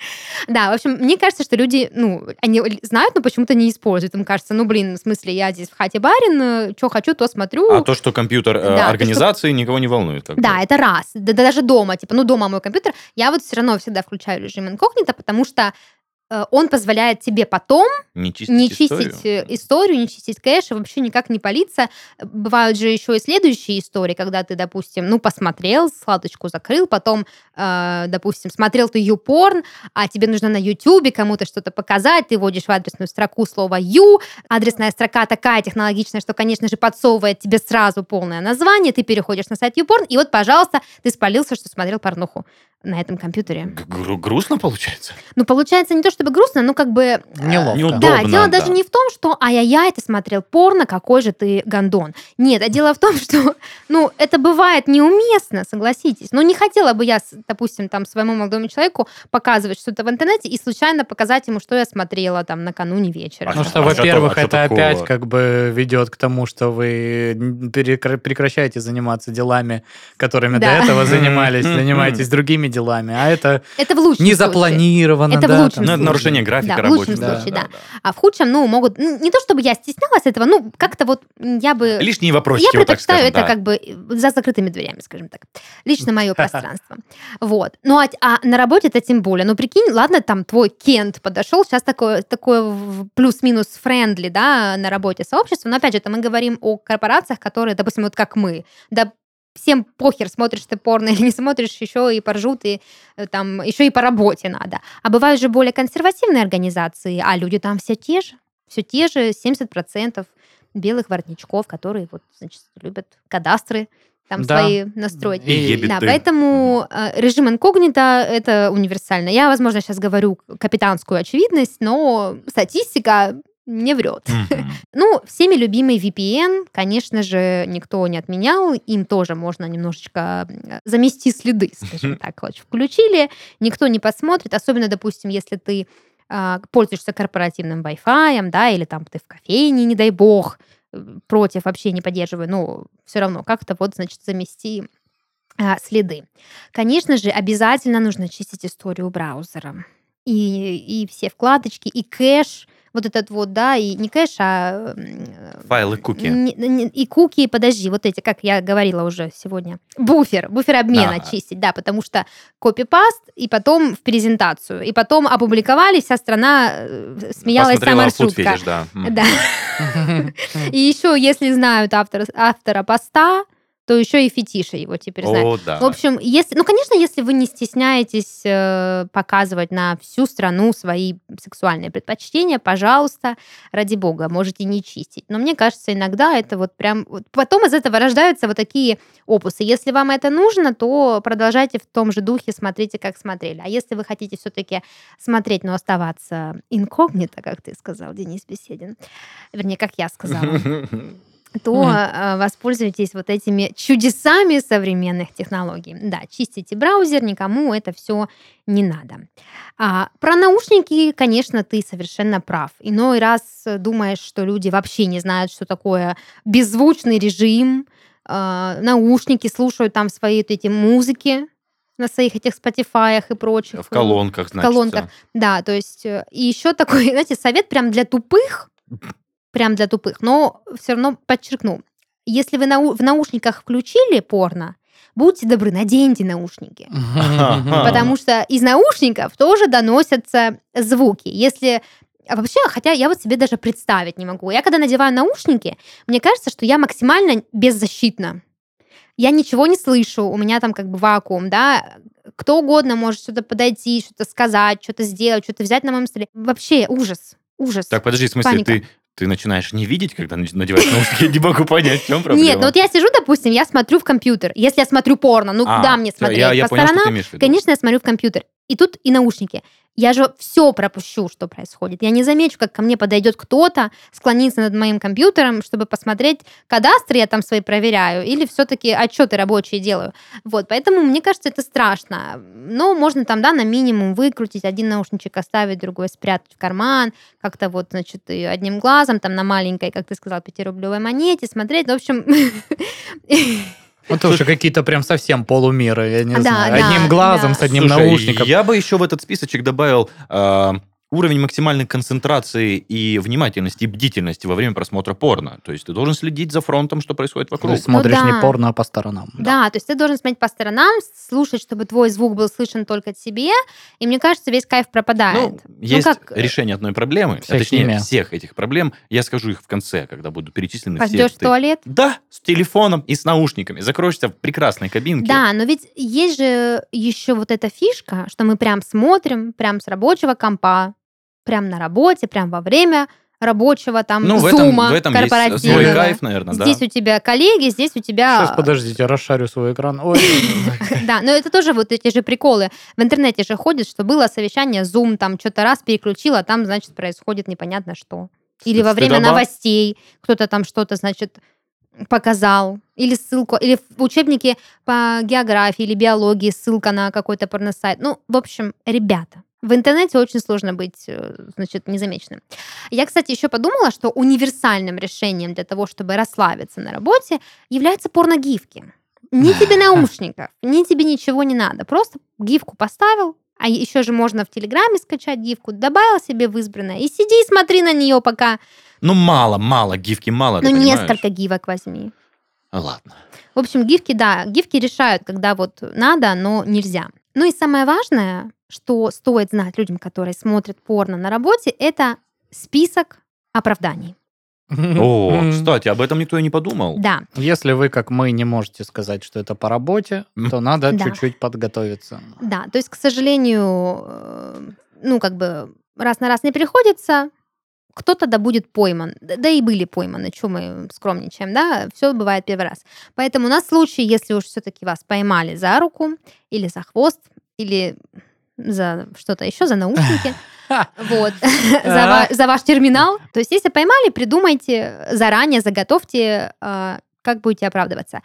да, в общем, мне кажется, что люди, ну, они знают, но почему-то не используют. Им кажется, ну, блин, в смысле, я здесь в хате барин, что хочу, то смотрю. А то, что компьютер э, Да, то, что- организации, никого не волнует. бы. Да, это раз. Да, да даже дома, типа, ну, дома мой компьютер, я вот все равно всегда включаю режим инкогнито, потому что э, он позволяет тебе потом Не чистить не историю. чистить э, историю, не чистить кэш, и вообще никак не палиться. Бывают же еще и следующие истории, когда ты, допустим, ну, посмотрел, сладочку закрыл, потом, э, допустим, смотрел ты YouPorn, а тебе нужно на YouTube кому-то что-то показать, ты вводишь в адресную строку слово You, адресная строка такая технологичная, что, конечно же, подсовывает тебе сразу полное название, ты переходишь на сайт YouPorn, и вот, пожалуйста, ты спалился, что смотрел порнуху на этом компьютере. Гру- Грустно получается? Ну, получается, не то чтобы грустно, но как бы... э, Неловко. Неудобно. да, дело да. даже не в том, что ай-яй-яй, ты смотрел порно, какой же ты гондон. Нет, а дело в том, что, ну, это бывает неуместно, согласитесь. Ну, не хотела бы я, допустим, там, своему молодому человеку показывать что-то в интернете и случайно показать ему, что я смотрела там накануне вечера. Ну что- что, а что во-первых, то- а что это такого? опять как бы ведет к тому, что вы прекращаете заниматься делами, которыми Да. до этого занимались, занимаетесь другими делами, а это Это в лучшем не запланировано. Это в да, лучшем там. Ну, это нарушение графика Да, в лучшем рабочего. случае, да. А в худшем, ну, могут... ну, Не то, чтобы я стеснялась этого, ну, как-то вот я бы... Лишние вопросики, Я вот так предпочитаю скажем, это да. как бы за закрытыми дверями, скажем так. Лично мое пространство. Вот. Ну, а, а на работе это тем более. Ну, прикинь, ладно, там твой Кент подошел, сейчас такое, такое плюс-минус френдли, да, на работе сообщество. Но, опять же, это мы говорим о корпорациях, которые, допустим, вот как мы, да, всем похер, смотришь ты порно или не смотришь, еще и поржут, и э, там еще и по работе надо. А бывают же более консервативные организации, а люди там все те же, все те же, 70% белых воротничков, которые вот, значит, любят кадастры, там Да. свои настроить. И Да, ты. поэтому э, режим инкогнито это универсально. Я, возможно, сейчас говорю капитанскую очевидность, но статистика не врет. Ну, всеми любимый VPN, конечно же, никто не отменял. Им тоже можно немножечко э, замести следы, скажем так. Вот, включили, никто не посмотрит. Особенно, допустим, если ты а, пользуешься корпоративным Wi-Fi, да, или там ты в кофейне, не дай бог, э, против вообще не поддерживаю, но все равно как-то вот, значит, замести а, следы. Конечно же, обязательно нужно чистить историю браузера. И, и все вкладочки, и кэш, вот этот вот, да, и не кэш, а... Файлы, куки. не- не- и куки, подожди, вот эти, как я говорила уже сегодня. Буфер, буфер обмена Ага. чистить, да, потому что копипаст, и потом в презентацию, и потом опубликовали, вся страна э, смеялась, Посмотрела самая фуд шутка. фетиш, да. И еще, если знают автора поста, то еще и фетиши его теперь знают. О, да. В общем, если, ну, конечно, если вы не стесняетесь э, показывать на всю страну свои сексуальные предпочтения, пожалуйста, ради бога, можете не чистить. Но мне кажется, иногда это вот прям... вот потом из этого рождаются вот такие опусы. Если вам это нужно, то продолжайте в том же духе, смотрите, как смотрели. А если вы хотите все-таки смотреть, но оставаться инкогнито, как ты сказал, Денис Беседин, вернее, как я сказала, то э, воспользуйтесь вот этими чудесами современных технологий. Да, чистите браузер, никому это все не надо. А, про наушники, конечно, ты совершенно прав. Иной раз думаешь, что люди вообще не знают, что такое беззвучный режим, а, наушники слушают там свои вот эти музыки на своих этих Spotify и прочих. В колонках, значит. колонках. Да, то есть э, и еще такой, знаете, совет прям для тупых, прям для тупых, но все равно подчеркну, если вы нау- в наушниках включили порно, будьте добры, наденьте наушники. Потому что из наушников тоже доносятся звуки. Если а вообще, хотя я вот себе даже представить не могу. Я когда надеваю наушники, мне кажется, что я максимально беззащитна. Я ничего не слышу, у меня там как бы вакуум, да. Кто угодно может что-то подойти, что-то сказать, что-то сделать, что-то взять на моем столе. Вообще ужас, ужас. Так, подожди, в смысле, Паника. ты, ты начинаешь не видеть, когда надеваешь наушники? Я не могу понять, в чем проблема. Нет, ну вот я сижу, допустим, я смотрю в компьютер. Если я смотрю порно, ну А, куда мне смотреть? Я, я По понял, сторонам? Конечно, я смотрю в компьютер. И тут и наушники. Я же все пропущу, что происходит. Я не замечу, как ко мне подойдет кто-то, склонится над моим компьютером, чтобы посмотреть, кадастры я там свои проверяю, или все-таки отчеты рабочие делаю. Вот, поэтому мне кажется, это страшно. Но можно там, да, на минимум выкрутить, один наушничек оставить, другой спрятать в карман, как-то вот, значит, одним глазом, там на маленькой, как ты сказал, пятирублевой монете смотреть. В общем, это уже какие-то прям совсем полумеры, я не Да, знаю. да, Одним глазом, да. с одним Слушай, наушником. Я бы еще в этот списочек добавил э, уровень максимальной концентрации и внимательности, и бдительности во время просмотра порно. То есть ты должен следить за фронтом, что происходит вокруг. есть смотришь Ну да. не порно, а по сторонам. Да, то есть ты должен смотреть по сторонам, слушать, чтобы твой звук был слышен только тебе, и мне кажется, весь кайф пропадает. Ну, есть как, э, решение одной проблемы, а точнее химия. всех этих проблем. Я скажу их в конце, когда будут перечислены Пойдешь все. в туалет? Да, с телефоном и с наушниками. Закроешься в прекрасной кабинке. Да, но ведь есть же еще вот эта фишка, что мы прям смотрим, прям с рабочего компа, прям на работе, прям во время рабочего там Ну, в этом, зума в этом есть свой кайф, наверное, да. Здесь у тебя коллеги, здесь у тебя... Сейчас, подождите, расшарю свой экран. Ой. Да, но это тоже вот эти же приколы. В интернете же ходит, что было совещание, Zoom, там что-то раз переключила, там, значит, происходит непонятно что. Или во время новостей кто-то там что-то, значит, показал. Или ссылку, или в учебнике по географии или биологии ссылка на какой-то порносайт. Ну, в общем, ребята, в интернете очень сложно быть, э, значит, незамеченным. Я, кстати, еще подумала, что универсальным решением для того, чтобы расслабиться на работе, являются порногифки. Ни тебе наушников, ни тебе ничего не надо. Просто гифку поставил, А еще же можно в Телеграме скачать гифку, добавил себе в избранное и сиди и смотри на нее пока. Ну, мало, мало, гифки мало, Ну, несколько гифок возьми. Ладно. В общем, гифки, да, гифки решают, когда вот надо, но нельзя. Ну и самое важное, что стоит знать людям, которые смотрят порно на работе, это список оправданий. О, кстати, об этом никто и не подумал. Да, Если вы, как мы, не можете сказать, что это по работе, то надо Да. чуть-чуть подготовиться. да. То есть, к сожалению, э, ну как бы раз на раз не приходится, кто-то да будет пойман. Да да и были пойманы, что мы скромничаем, да, все бывает первый раз. Поэтому на случай, если уж все-таки вас поймали за руку или за хвост, или за что-то еще, за наушники, вот, за, ва- за ваш терминал. То есть, если поймали, придумайте заранее, заготовьте, а, как будете оправдываться.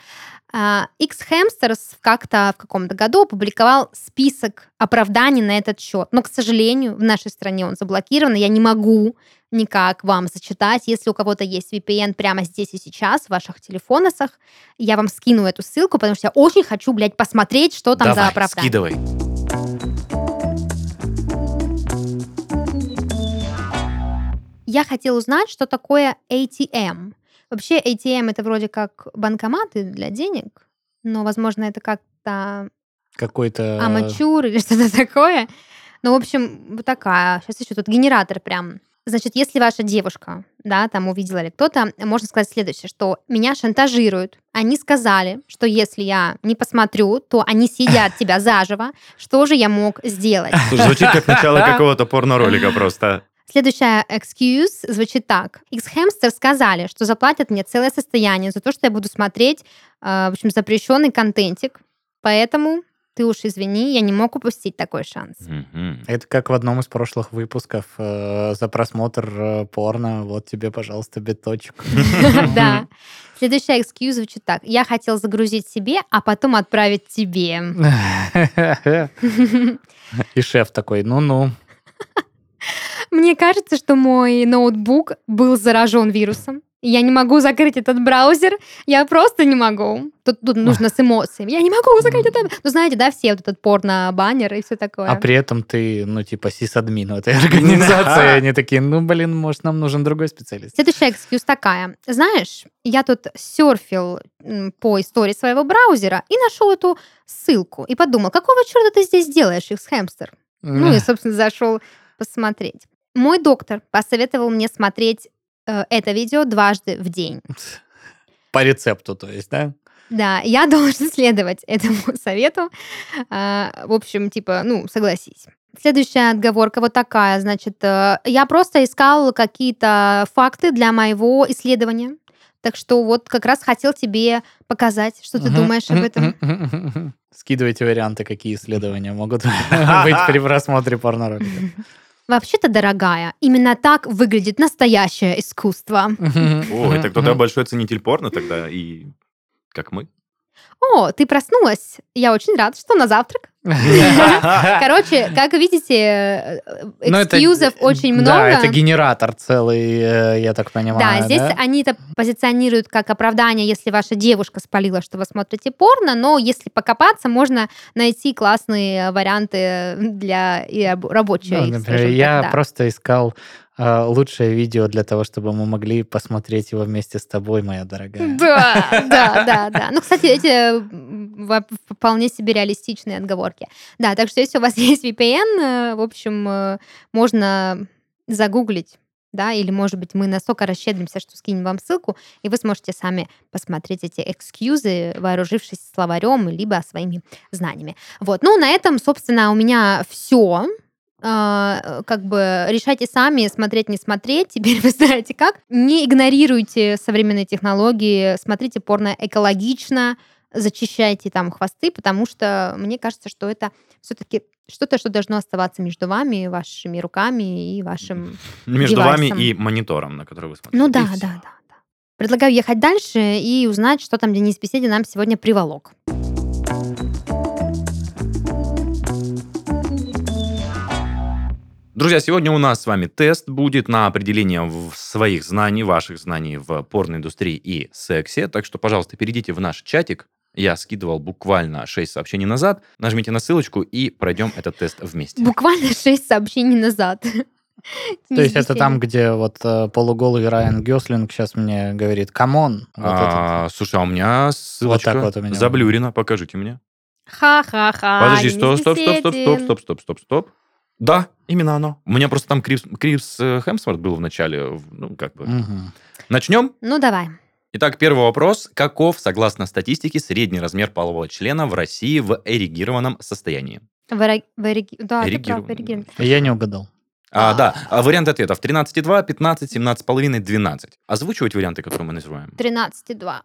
А, X-Hamsters как-то в каком-то году опубликовал список оправданий на этот счет. Но, к сожалению, в нашей стране он заблокирован, я не могу никак вам зачитать. Если у кого-то есть VPN прямо здесь и сейчас в ваших телефонах, я вам скину эту ссылку, потому что я очень хочу, блядь, посмотреть, что там за Давай, оправдание. скидывай. Я хотела узнать, что такое ATM. Вообще ATM это вроде как банкоматы для денег, но, возможно, это как-то Какой-то... амачур или что-то такое. Ну, в общем, вот такая. Сейчас еще тут генератор прям. Значит, если ваша девушка, да, там увидела или кто-то, можно сказать следующее, что меня шантажируют. Они сказали, что если я не посмотрю, то они съедят тебя заживо. Что же я мог сделать? Звучит как начало какого-то порно-ролика просто. Следующая excuse звучит так. X-Hamster сказали, что заплатят мне целое состояние за то, что я буду смотреть, э, в общем, запрещенный контентик. Поэтому ты уж извини, я не мог упустить такой шанс. Это как в одном из прошлых выпусков э, за просмотр э, порно. Вот тебе, пожалуйста, биточек. Да. Следующая excuse звучит так. Я хотел загрузить себе, а потом отправить тебе. И шеф такой, ну-ну. Мне кажется, что мой ноутбук был заражен вирусом. Я не могу закрыть этот браузер. Я просто не могу. Тут, тут нужно с эмоциями. Я не могу закрыть это. Ну, знаете, да, все вот этот порно-баннер и все такое. А при этом ты, ну, типа, сисадмин в этой организации. Они такие, ну, блин, может, нам нужен другой специалист. Следующая экскьюз такая. Знаешь, я тут серфил по истории своего браузера и нашел эту ссылку. И подумал, какого черта ты здесь делаешь, их хэмстер? Ну и, собственно, зашел посмотреть. Мой доктор посоветовал мне смотреть э, это видео дважды в день. По рецепту, то есть, да? Да, я должен следовать этому совету. А, В общем, типа, ну, согласись. Следующая отговорка вот такая, значит, э, я просто искал какие-то факты для моего исследования. Так что вот как раз хотел тебе показать, что ты думаешь об этом. Скидывайте варианты, какие исследования могут быть при просмотре порноролика. Вообще-то, дорогая, именно так выглядит настоящее искусство. О, это кто-то большой ценитель порно тогда, и как мы. О, ты проснулась. Я очень рада, что на завтрак. Короче, как видите, э, Ну, экскьюзов очень много. Да, это генератор целый, э, я так понимаю. Да, здесь они это позиционируют как оправдание, если ваша девушка спалила, что вы смотрите порно, но если покопаться, можно найти классные варианты для и раб- рабочие. Ну, например, я просто искал лучшее видео для того, чтобы мы могли посмотреть его вместе с тобой, моя дорогая. Да, да, да, да. Ну, кстати, эти вполне себе реалистичные отговорки. Да, так что если у вас есть VPN, э, в общем, э, можно загуглить да, или, может быть, мы настолько расщедримся, что скинем вам ссылку, и вы сможете сами посмотреть эти экскьюзы, вооружившись словарем, либо своими знаниями. Вот, ну, на этом, собственно, у меня все. Как бы решайте сами, смотреть, не смотреть. Теперь вы знаете как. Не игнорируйте современные технологии, смотрите порно экологично, зачищайте там хвосты, потому что мне кажется, что это все-таки что-то, что должно оставаться между вами, вашими руками и вашим Между девайсом. вами и монитором, на который вы смотрите. ну И да, да, да, да. Предлагаю ехать дальше и узнать, что там Денис Беседин нам сегодня приволок. Друзья, сегодня у нас с вами тест будет на определение в- своих знаний, ваших знаний в порноиндустрии и сексе. Так что, пожалуйста, перейдите в наш чатик, Я скидывал буквально 6 сообщений назад. Нажмите на ссылочку и пройдем этот тест вместе. Буквально шесть сообщений назад. То есть это там, где вот э, полуголый Райан Гослинг сейчас мне говорит, come on. А, слушай, а у меня ссылочка так вот у меня. заблюрена. Покажите мне. Ха-ха-ха. Подожди, стоп, стоп, стоп, стоп, стоп, стоп, стоп, стоп, стоп. Да, именно оно. У меня просто там Крис, Крис э, Хемсворт был в начале. Ну, как бы. Мгм. Начнем? Ну, давай. Итак, первый вопрос. Каков, согласно статистике, средний размер полового члена в России в эрегированном состоянии? В эре- в эреги- Да, ты Эрегирован. прав, эрегирован. Я не угадал. А, да, а вариант ответов 13,2, 15, 17,5, 12. Озвучивать варианты, которые мы называем? 13,2.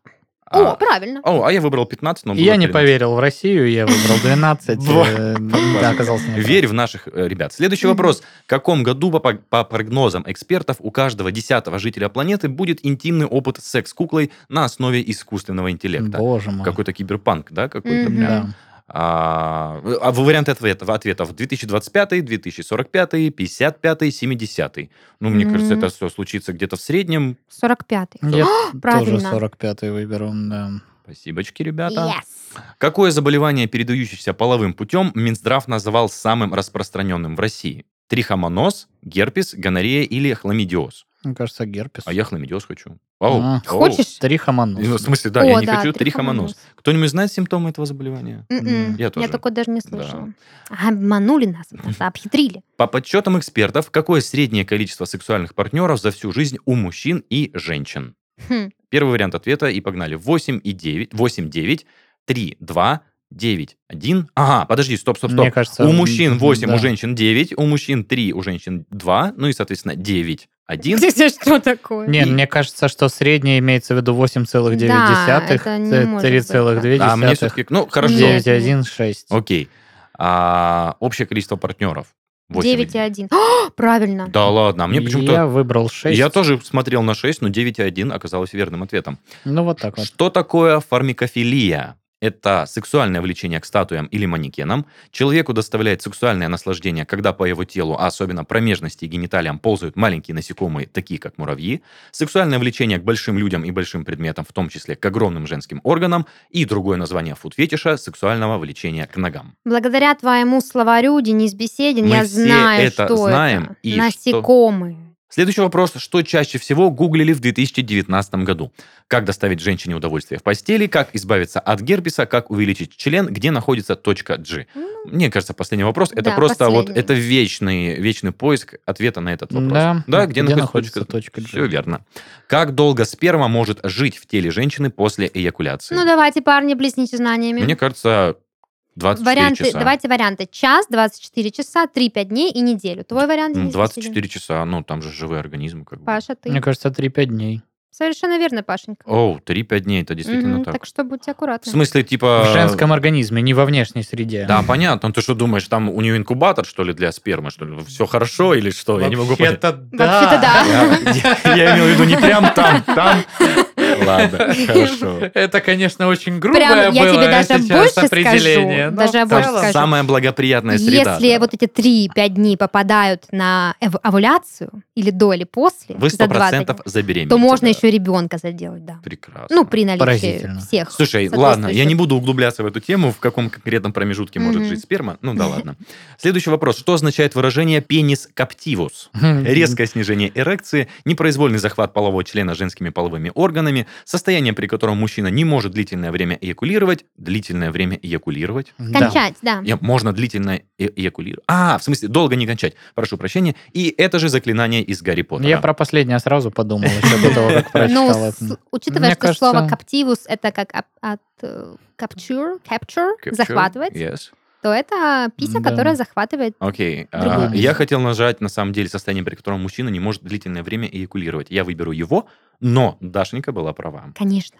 А, О, правильно. О, а я выбрал 15, но я не 13. поверил в Россию, я выбрал 12. Вот. э, оказался Верь в наших э, ребят. Следующий вопрос. В каком году, по, прогнозам экспертов, у каждого десятого жителя планеты будет интимный опыт секс-куклой на основе искусственного интеллекта? Боже мой. Какой-то киберпанк, да, какой-то прям? А, а варианты ответов, ответов 2025, 2045, 55, 70. Ну, мне М. кажется, это все случится где-то в среднем. 45. Я тоже правильно. 45-й выберу, да. Спасибочки, ребята. Yes. Какое заболевание, передающееся половым путем, Минздрав называл самым распространенным в России? Трихомоноз, герпес, гонорея или хламидиоз? Мне кажется, герпес. А я хламидиоз хочу. Оу, А. оу. Хочешь? Трихомонос. Ну, В смысле, да, я О, не да, хочу трихомоноз. Кто-нибудь знает симптомы этого заболевания? М-м, Я тоже. такой даже не слышала. Обманули нас, обхитрили. По подсчетам экспертов, какое среднее количество сексуальных партнеров за всю жизнь у мужчин и женщин? Хм. Первый вариант ответа и погнали. 8 и 9, 8, 9, 3, 2, 9, 1. Ага, подожди, стоп, стоп, стоп. Мне кажется, у мужчин 8, да. у женщин 9, у мужчин 3, у женщин 2, ну и, соответственно, 9, 1. Что такое? Не, мне кажется, что среднее имеется в виду 8,9, Да, это не может быть 3,2, А мне все-таки, ну, хорошо. Девять. 9,1,6. Окей. А, общее количество партнеров. 8 и 9 и 1. О, Правильно. Да ладно, а мне почему-то... Я выбрал 6. Я тоже смотрел на 6, но 9,1 оказалось верным ответом. Ну, вот так вот. Что такое формикофилия? Это сексуальное влечение к статуям или манекенам. Человеку доставляет сексуальное наслаждение, когда по его телу, а особенно промежности и гениталиям, ползают маленькие насекомые, такие как муравьи. Сексуальное влечение к большим людям и большим предметам, в том числе к огромным женским органам. И другое название фуд-фетиша – сексуального влечения к ногам. Благодаря твоему словарю, Денис Беседин, Мы я знаю, это что знаем, это. и Насекомые. Следующий вопрос. Что чаще всего гуглили в 2019 году? Как доставить женщине удовольствие в постели, как избавиться от герпеса, как увеличить член, где находится точка G? Ну, Мне кажется, последний вопрос. Это Да, просто вот последний. это вечный, вечный поиск ответа на этот вопрос. Да, где, где находится, находится точка G? Все верно. Как долго сперма может жить в теле женщины после эякуляции? Ну, давайте, парни, блесните знаниями. Мне кажется, 24 варианты, часа. Давайте варианты. Час, 24 часа, 3-5 дней и неделю. Твой вариант, Ну, Денис 24 Беседин? часа, ну там же живые организмы. Как бы. Паша, ты. Мне кажется, 3-5 дней. Совершенно верно, Пашенька. Оу, 3-5 дней, это действительно Мгм, так. Так что будьте В аккуратны. смысле, типа... В женском организме, не во внешней среде. Да, понятно. Ну, ты что думаешь, там у нее инкубатор, что ли, для спермы, что ли? Все хорошо или что? Я не могу понять. Вообще-то Вообще-то да. Я, я имел в виду не прям там, там. Ладно, хорошо. Это, конечно, очень грубое Прям, я было тебе даже сейчас больше определение. скажу, но даже в больше целом- скажу. Самая благоприятная среда. Если да. вот эти 3-5 дней попадают на эв- овуляцию, или до, или после, Вы за 20 100% дней, забеременеете. то можно да. еще ребенка заделать, да. Прекрасно. Ну, при наличии Поразительно. всех. Слушай, ладно, я не буду углубляться в эту тему, в каком конкретном промежутке может Мгм. жить сперма. Ну да ладно. Следующий вопрос. Что означает выражение пенис каптивус? Хм. Резкое снижение эрекции, непроизвольный захват полового члена женскими половыми органами, состояние, при котором мужчина не может длительное время эякулировать, длительное время эякулировать. Да. Кончать, да. Я- можно длительно э- эякулировать. А, в смысле, долго не кончать. Прошу прощения. И это же заклинание из Гарри Поттера. Я про последнее сразу подумал, еще до того, как Ну, прочитал это. учитывая, что слово captivus это как от, э, capture, capture, Capture? захватывать, Yes. То это пися, Да. которая захватывает. Окей. Другую А, я хотел нажать, на самом деле, состояние, при котором мужчина не может длительное время эякулировать. Я выберу его, но Дашенька была права. Конечно.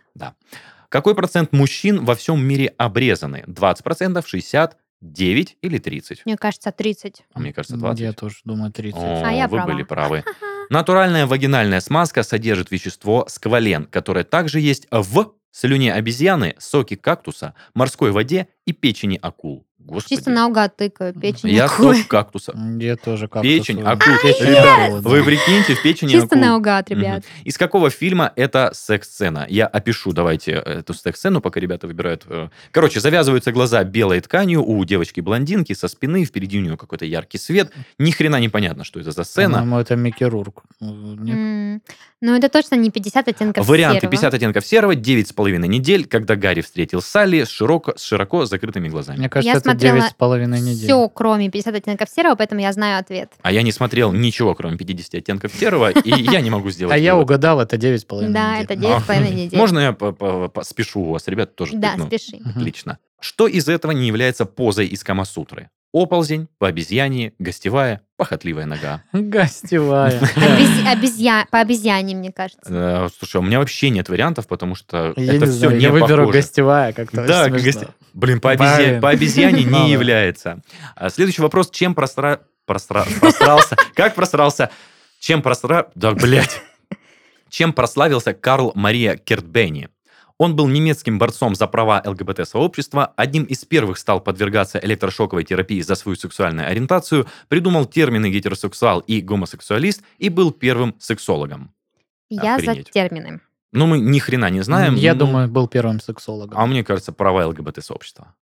Какой процент мужчин во всем мире обрезаны? 20%, 60%, 9 или 30? Мне кажется, 30. А мне кажется, 20. Я тоже думаю 30. О, А я вы права. были правы. Натуральная вагинальная смазка содержит вещество сквален, которое также есть в слюне обезьяны, соке кактуса, морской воде и печени акул. Господи. Чисто наугад тыкаю, печень Я акулы. стоп кактуса. Я тоже как Печень, акул. Печень Ребята, акулы, да. Вы прикиньте, в печени Чисто акул. наугад, ребят. Мгм. Из какого фильма это секс-сцена? Я опишу, давайте, эту секс-сцену, пока ребята выбирают. э. Короче, завязываются глаза белой тканью у девочки-блондинки со спины, впереди у нее какой-то яркий свет. Ни хрена непонятно, что это за сцена. По-моему, это Микки Рурк. Нет? Ну, это точно не 50 оттенков Варианты серого. 50 оттенков серого, 9,5 недель, когда Гарри встретил Салли с широко, с широко закрытыми глазами. Мне кажется, Я это смотрела девять с половиной недель. Все, кроме 50 оттенков серого, поэтому я знаю ответ. А я не смотрел ничего, кроме 50 оттенков серого, и я не могу сделать А я угадал, это девять с половиной Да, недель. это 9,5 недель. Можно я спешу у вас, ребят, тоже Да, спеши. Отлично. Что из этого не является позой из Камасутры? Оползень, по обезьяне, гостевая, похотливая нога. Гостевая. Обез- обезья- По обезьяне, мне кажется. Э, Слушай, у меня вообще нет вариантов, потому что Я это не все знаю, не я выберу похоже. гостевая как-то Да, гости- Блин, по, обезья- по обезьяне не является. А Следующий вопрос. Чем просра... просра- просрался? Как просрался? Чем просра... Да, блядь. Чем прославился Карл Мария Кертбени? Он был немецким борцом за права ЛГБТ-сообщества, одним из первых стал подвергаться электрошоковой терапии за свою сексуальную ориентацию, придумал термины гетеросексуал и гомосексуалист и был первым сексологом. Я за Охренеть. термины. Ну, мы ни хрена не знаем. Я ну, думаю, был первым сексологом. А мне кажется, права ЛГБТ-сообщества.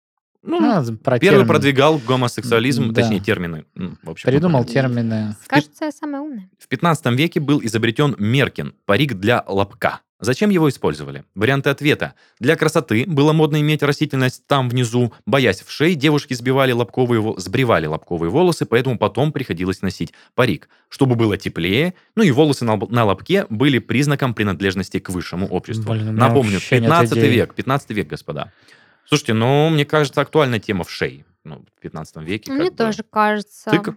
Ну, А, про Первый термин. продвигал гомосексуализм, Да. точнее термины. В общем, Придумал поняли. термины. Кажется, я самая умная. В 15 веке был изобретен меркин, парик для лобка. Зачем его использовали? Варианты ответа. Для красоты было модно иметь растительность там внизу. Боясь в шее, девушки сбивали лобковые, сбривали лобковые волосы, поэтому потом приходилось носить парик. Чтобы было теплее, ну и волосы на, на лобке были признаком принадлежности к высшему обществу. Блин, Напомню, вообще нет 15 идей. век, 15 век, господа. Слушайте, ну, мне кажется, актуальная тема в шее. Ну, в 15 веке. Мне как бы. тоже кажется. Ты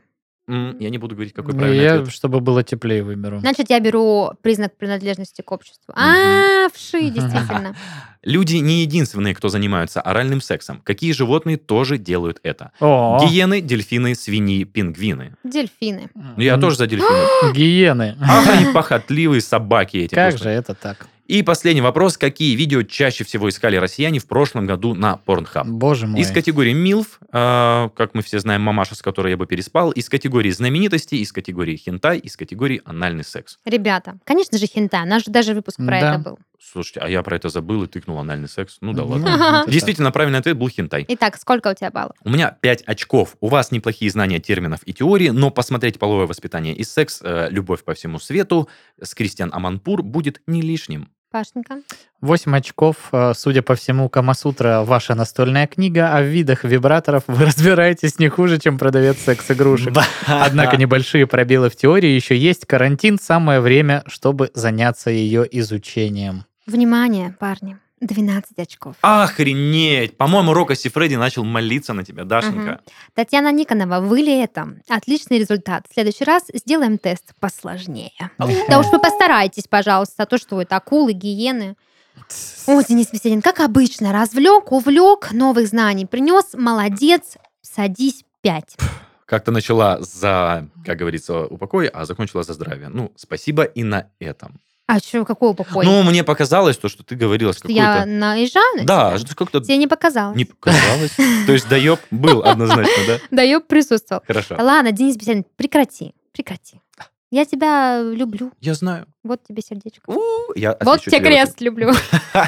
М, Я не буду говорить, какой Ну, правильный Я, ответ. чтобы было теплее, выберу. Значит, я беру признак принадлежности к обществу. А, вши, действительно. Люди не единственные, кто занимаются оральным сексом. Какие животные тоже делают это? О, Гиены, дельфины, свиньи, пингвины. Дельфины. Ну, Я тоже за дельфинов. Гиены. Ах, они похотливые собаки эти. Как просто. же это так? И последний вопрос. Какие видео чаще всего искали россияне в прошлом году на Pornhub? Боже мой. Из категории МИЛФ, э, как мы все знаем, мамаша, с которой я бы переспал, из категории знаменитости, из категории хентай, из категории анальный секс. Ребята, конечно же, хентай. У нас же даже выпуск про Да. это был. Слушайте, а я про это забыл и тыкнул анальный секс. Ну да Ну, ладно. так. Действительно, правильный ответ был хентай. Итак, сколько у тебя баллов? У меня 5 очков. У вас неплохие знания терминов и теории, но посмотреть половое воспитание и секс, э, любовь по всему свету с Кристиан Аманпур будет не лишним. Пашенька? 8 очков. Э, Судя по всему, Камасутра ваша настольная книга, а в видах вибраторов вы разбираетесь не хуже, чем продавец секс-игрушек. Однако небольшие пробелы в теории еще есть. Карантин – самое время, чтобы заняться ее изучением. Внимание, парни. 12 очков. Охренеть! По-моему, Рока Сифреди начал молиться на тебя, Дашенька. Татьяна Никонова, вы ли это? Отличный результат. В следующий раз сделаем тест посложнее. Да уж вы постарайтесь, пожалуйста, а то что это акулы, гиены. О, Денис Веселин, как обычно, развлек, увлек, новых знаний принес, молодец, садись пять. Как-то начала за, как говорится, упокой, а закончила за здравие. Ну, спасибо и на этом. А что, какой упокой? Ну, мне показалось то, что ты говорила с Что я какой-то... наезжаю на Да, как-то Тебе не показалось. не показалось. То есть доеб был однозначно, да? Да, я присутствовал. Хорошо. Ладно, Денис Беседин, прекрати, прекрати. Я тебя люблю. Я знаю. Вот тебе сердечко. У, Я Вот тебе крест люблю.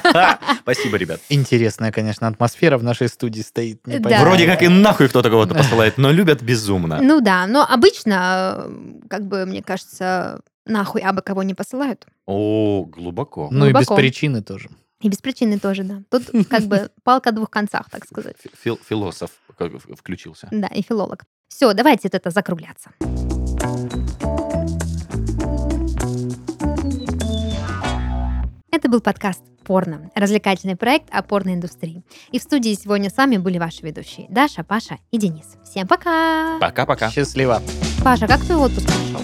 Спасибо, ребят. Интересная, конечно, атмосфера в нашей студии стоит. Да. Вроде как и нахуй кто-то кого-то посылает, но любят безумно. Ну да, но обычно, э, как бы, мне кажется, нахуй абы кого не посылают. О, глубоко. Ну и без глубоко. причины тоже. И без причины тоже, да. Тут как бы палка о двух концах, так сказать. Фи- фил- Философ как в- включился. Да, и филолог. Все, давайте вот это закругляться. Это был подкаст «Порно» – развлекательный проект о порноиндустрии. И в студии сегодня с вами были ваши ведущие Даша, Паша и Денис. Всем пока! Пока-пока. Счастливо. Паша, как твой отпуск прошел?